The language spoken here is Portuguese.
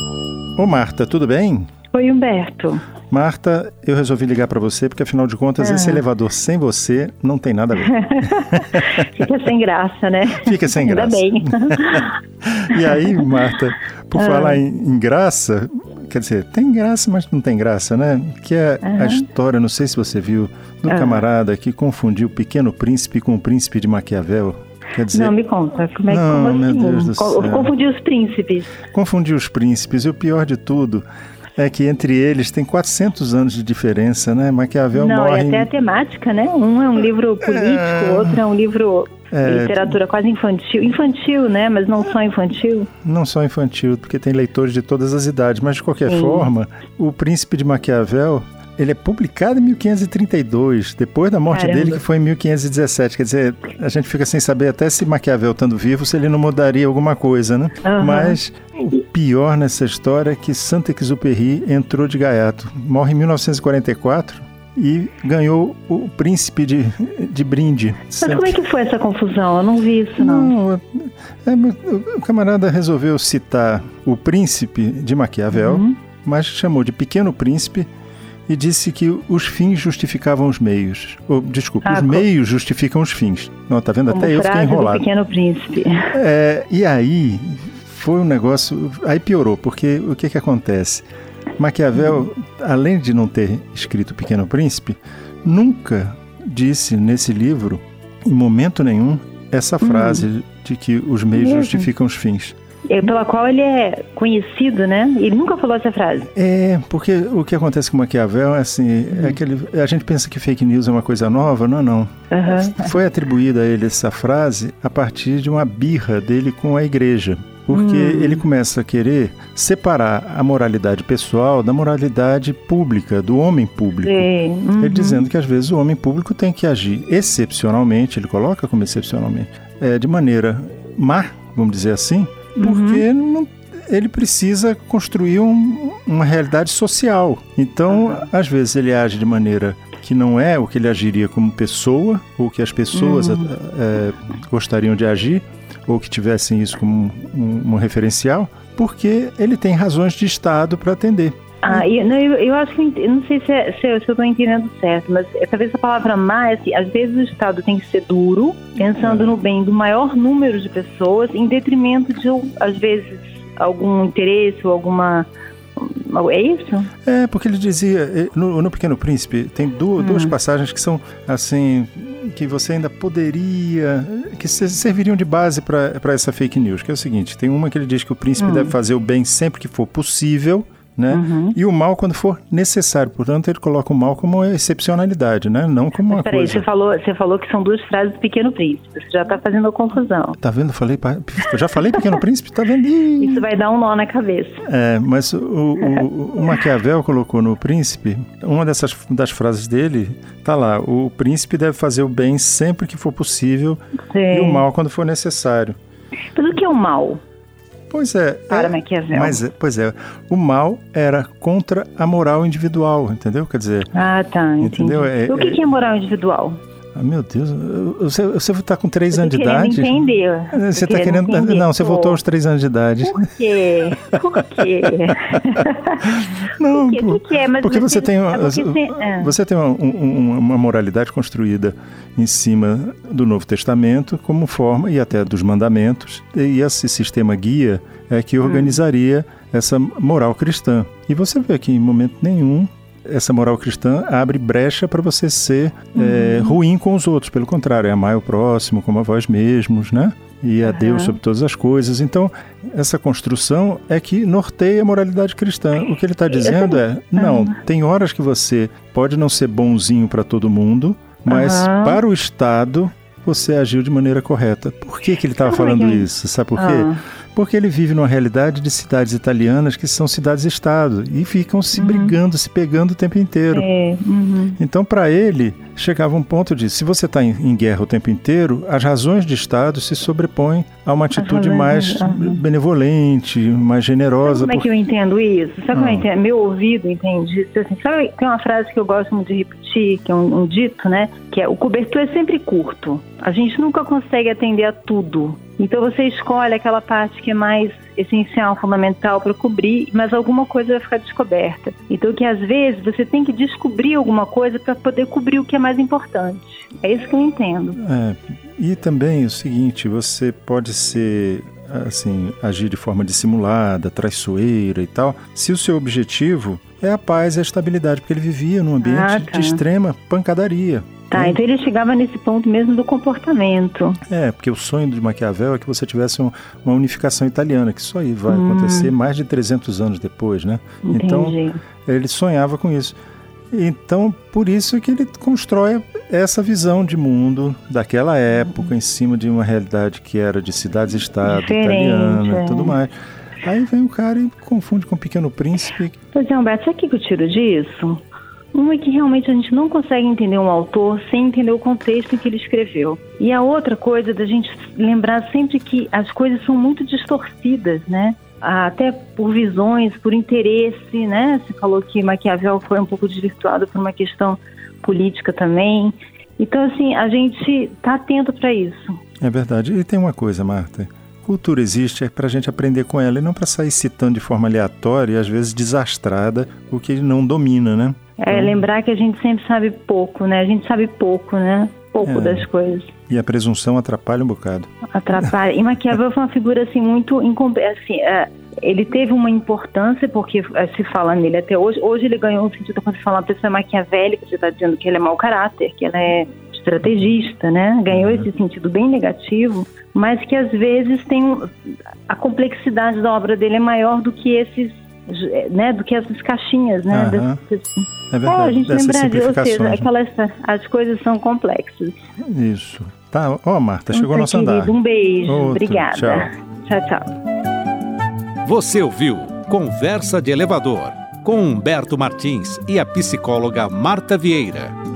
Ô Marta, tudo bem? Oi, Humberto. Marta, eu resolvi ligar para você porque afinal de contas ah. esse elevador sem você não tem nada a ver. Fica sem graça, né? Fica sem graça. Ainda bem. e aí, Marta, por ah. falar em, em, graça, quer dizer, tem graça, mas não tem graça, né? Que é a história, não sei se você viu, do ah. camarada que confundiu o Pequeno Príncipe com o Príncipe de Maquiavel. Quer dizer, não, me conta, como é que não, como meu assim? Deus do céu. Confundiu os príncipes. Confundiu os príncipes, e o pior de tudo é que entre eles tem 400 anos de diferença, né? Maquiavel Não, morre... Não, é até a temática, né? Um é um livro político, é... outro é um livro é... literatura quase infantil. Infantil, né? Mas não só infantil. Não só infantil, porque tem leitores de todas as idades. Mas, de qualquer Sim. forma, o Príncipe de Maquiavel ele é publicado em 1532, depois da morte Caramba. dele, que foi em 1517. Quer dizer, a gente fica sem saber até se Maquiavel estando vivo, se ele não mudaria alguma coisa, né? Uhum. Mas o pior nessa história é que Saint-Exupéry entrou de gaiato. Morre em 1944 e ganhou o príncipe de, de brinde. Mas sempre. como é que foi essa confusão? Eu não vi isso, não. não é, é, o camarada resolveu citar o príncipe de Maquiavel, uhum. mas chamou de pequeno príncipe e disse que os fins justificavam os meios. Ou, desculpa, ah, os meios justificam os fins. Não, tá vendo? Até eu fiquei enrolado. Do pequeno príncipe. É, e aí foi um negócio. Aí piorou, porque o que que acontece? Maquiavel, além de não ter escrito Pequeno Príncipe, nunca disse nesse livro, em momento nenhum, essa hum. frase hum. de que os meios justificam os fins pela qual ele é conhecido, né? Ele nunca falou essa frase. É, porque o que acontece com Maquiavel é assim, é uhum. é aquele, a gente pensa que fake news é uma coisa nova, não, não. Uhum. Foi atribuída a ele essa frase a partir de uma birra dele com a igreja. Porque hum. ele começa a querer separar a moralidade pessoal da moralidade pública, do homem público. Uhum. Ele dizendo que às vezes o homem público tem que agir excepcionalmente, ele coloca como excepcionalmente, é, de maneira má, vamos dizer assim, porque uhum. não, ele precisa construir um, uma realidade social. Então, uhum. às vezes, ele age de maneira que não é o que ele agiria como pessoa, ou que as pessoas uhum. é, gostariam de agir, ou que tivessem isso como um, um, um referencial, porque ele tem razões de Estado para atender. Ah, eu, não, eu, eu, acho que, eu não sei se, é, se, eu estou entendendo certo, mas é, talvez a palavra má, é assim, às vezes o Estado tem que ser duro, pensando no bem do maior número de pessoas, em detrimento de, às vezes, algum interesse ou alguma é isso? É, porque ele dizia, eh, no, no Pequeno Príncipe, tem duas, hum. duas passagens que são, assim, que você ainda poderia, que serviriam de base para essa fake news, que é o seguinte, tem uma que ele diz que o príncipe hum. deve fazer o bem sempre que for possível, né? Uhum. E o mal quando for necessário. Portanto, ele coloca o mal como uma excepcionalidade, né? Não como uma peraí, coisa. Você falou, você falou que são duas frases do Pequeno Príncipe. Você já está fazendo a confusão. Tá vendo? Falei, já falei Pequeno Príncipe, tá vendo? Isso vai dar um nó na cabeça. É, mas o, o, o Maquiavel colocou no Príncipe, uma dessas das frases dele, tá lá, o príncipe deve fazer o bem sempre que for possível Sim. e o mal quando for necessário. Mas o que é o mal? Pois é. Para é, Maquiavel. Mas, pois é, o mal era contra a moral individual, entendeu? Quer dizer. Ah, tá. Entendeu? É, o que, é, que é moral individual? Ah, meu Deus, você, você está com três anos de idade? entender. Você está querendo. Entender. Não, você voltou aos três anos de idade. Por quê? Por quê? não, por quê? Mas porque você, você tem, é porque você, você tem uma, uma, uma moralidade construída em cima do Novo Testamento como forma, e até dos mandamentos, e esse sistema guia é que hum. organizaria hum. essa moral cristã. E você vê que em momento nenhum essa moral cristã abre brecha para você ser uhum. é, ruim com os outros. Pelo contrário, é amar o próximo como a vós mesmos, né? E a uhum. Deus sobre todas as coisas. Então, essa construção é que norteia a moralidade cristã. O que ele está dizendo é: não, uhum. tem horas que você pode não ser bonzinho para todo mundo, mas para o Estado você agiu de maneira correta. Por que, que ele estava falando isso? Sabe por quê? Porque ele vive numa realidade de cidades italianas que são cidades-estado e ficam se uhum. brigando, se pegando o tempo inteiro. É, uhum. Então, para ele, chegava um ponto de, se você está em, em, guerra o tempo inteiro, as razões de Estado se sobrepõem a uma atitude mais uhum. benevolente, mais generosa. Sabe como é que eu entendo isso? Sabe como eu ah. entendo? Meu ouvido entende isso. Assim, sabe, tem uma frase que eu gosto muito de repetir, que é um, um dito, né? Que é, o cobertor é sempre curto. A gente nunca consegue atender a tudo. Então você escolhe aquela parte que é mais essencial, fundamental para cobrir, mas alguma coisa vai ficar descoberta. Então, que às vezes você tem que descobrir alguma coisa para poder cobrir o que é mais importante. É isso que eu entendo. É, e também o seguinte, você pode ser assim, agir de forma dissimulada, traiçoeira e tal, se o seu objetivo é a paz e a estabilidade, porque ele vivia num ambiente ah, tá. de extrema pancadaria. Tá, então ele chegava nesse ponto mesmo do comportamento. É, porque o sonho de Maquiavel é que você tivesse um, uma unificação italiana, que isso aí vai hum. acontecer mais de 300 anos depois, né? Entendi. Então, ele sonhava com isso. Então, por isso que ele constrói essa visão de mundo daquela época, em cima de uma realidade que era de cidades-estado, italiana e é. tudo mais. Aí vem o cara e confunde com o Pequeno Príncipe. Pois é, Humberto, sabe o que eu tiro disso? Uma é que realmente a gente não consegue entender um autor sem entender o contexto em que ele escreveu. E a outra coisa da gente lembrar sempre que as coisas são muito distorcidas, né? até por visões, por interesse, né? Você falou que Maquiavel foi um pouco desvirtuado por uma questão política também. Então, assim, a gente está atento para isso. É verdade. E tem uma coisa, Marta. Cultura existe é para a gente aprender com ela e não para sair citando de forma aleatória e às vezes desastrada o que não domina, né? É, então... lembrar que a gente sempre sabe pouco, né? A gente sabe pouco, né? Pouco é. das coisas. E a presunção atrapalha um bocado. Atrapalha. E Maquiavel foi uma figura assim muito assim, é, ele teve uma importância porque é, se fala nele até hoje. Hoje ele ganhou um sentido quando você fala uma pessoa maquiavélica, você está dizendo que ele é mau caráter, que ela é estrategista, né? Ganhou esse sentido bem negativo, mas que às vezes tem a complexidade da obra dele é maior do que esses né, do que essas caixinhas, né? Uhum. é verdade. É, a gente lembra de, ou seja, aquelas, as coisas são complexas. Isso. Tá, ó, oh, Marta, chegou a nosso andar. Um beijo, Outro. obrigada. Tchau, tchau. tchau. Você ouviu Conversa de Elevador com Humberto Martins e a psicóloga Marta Vieira.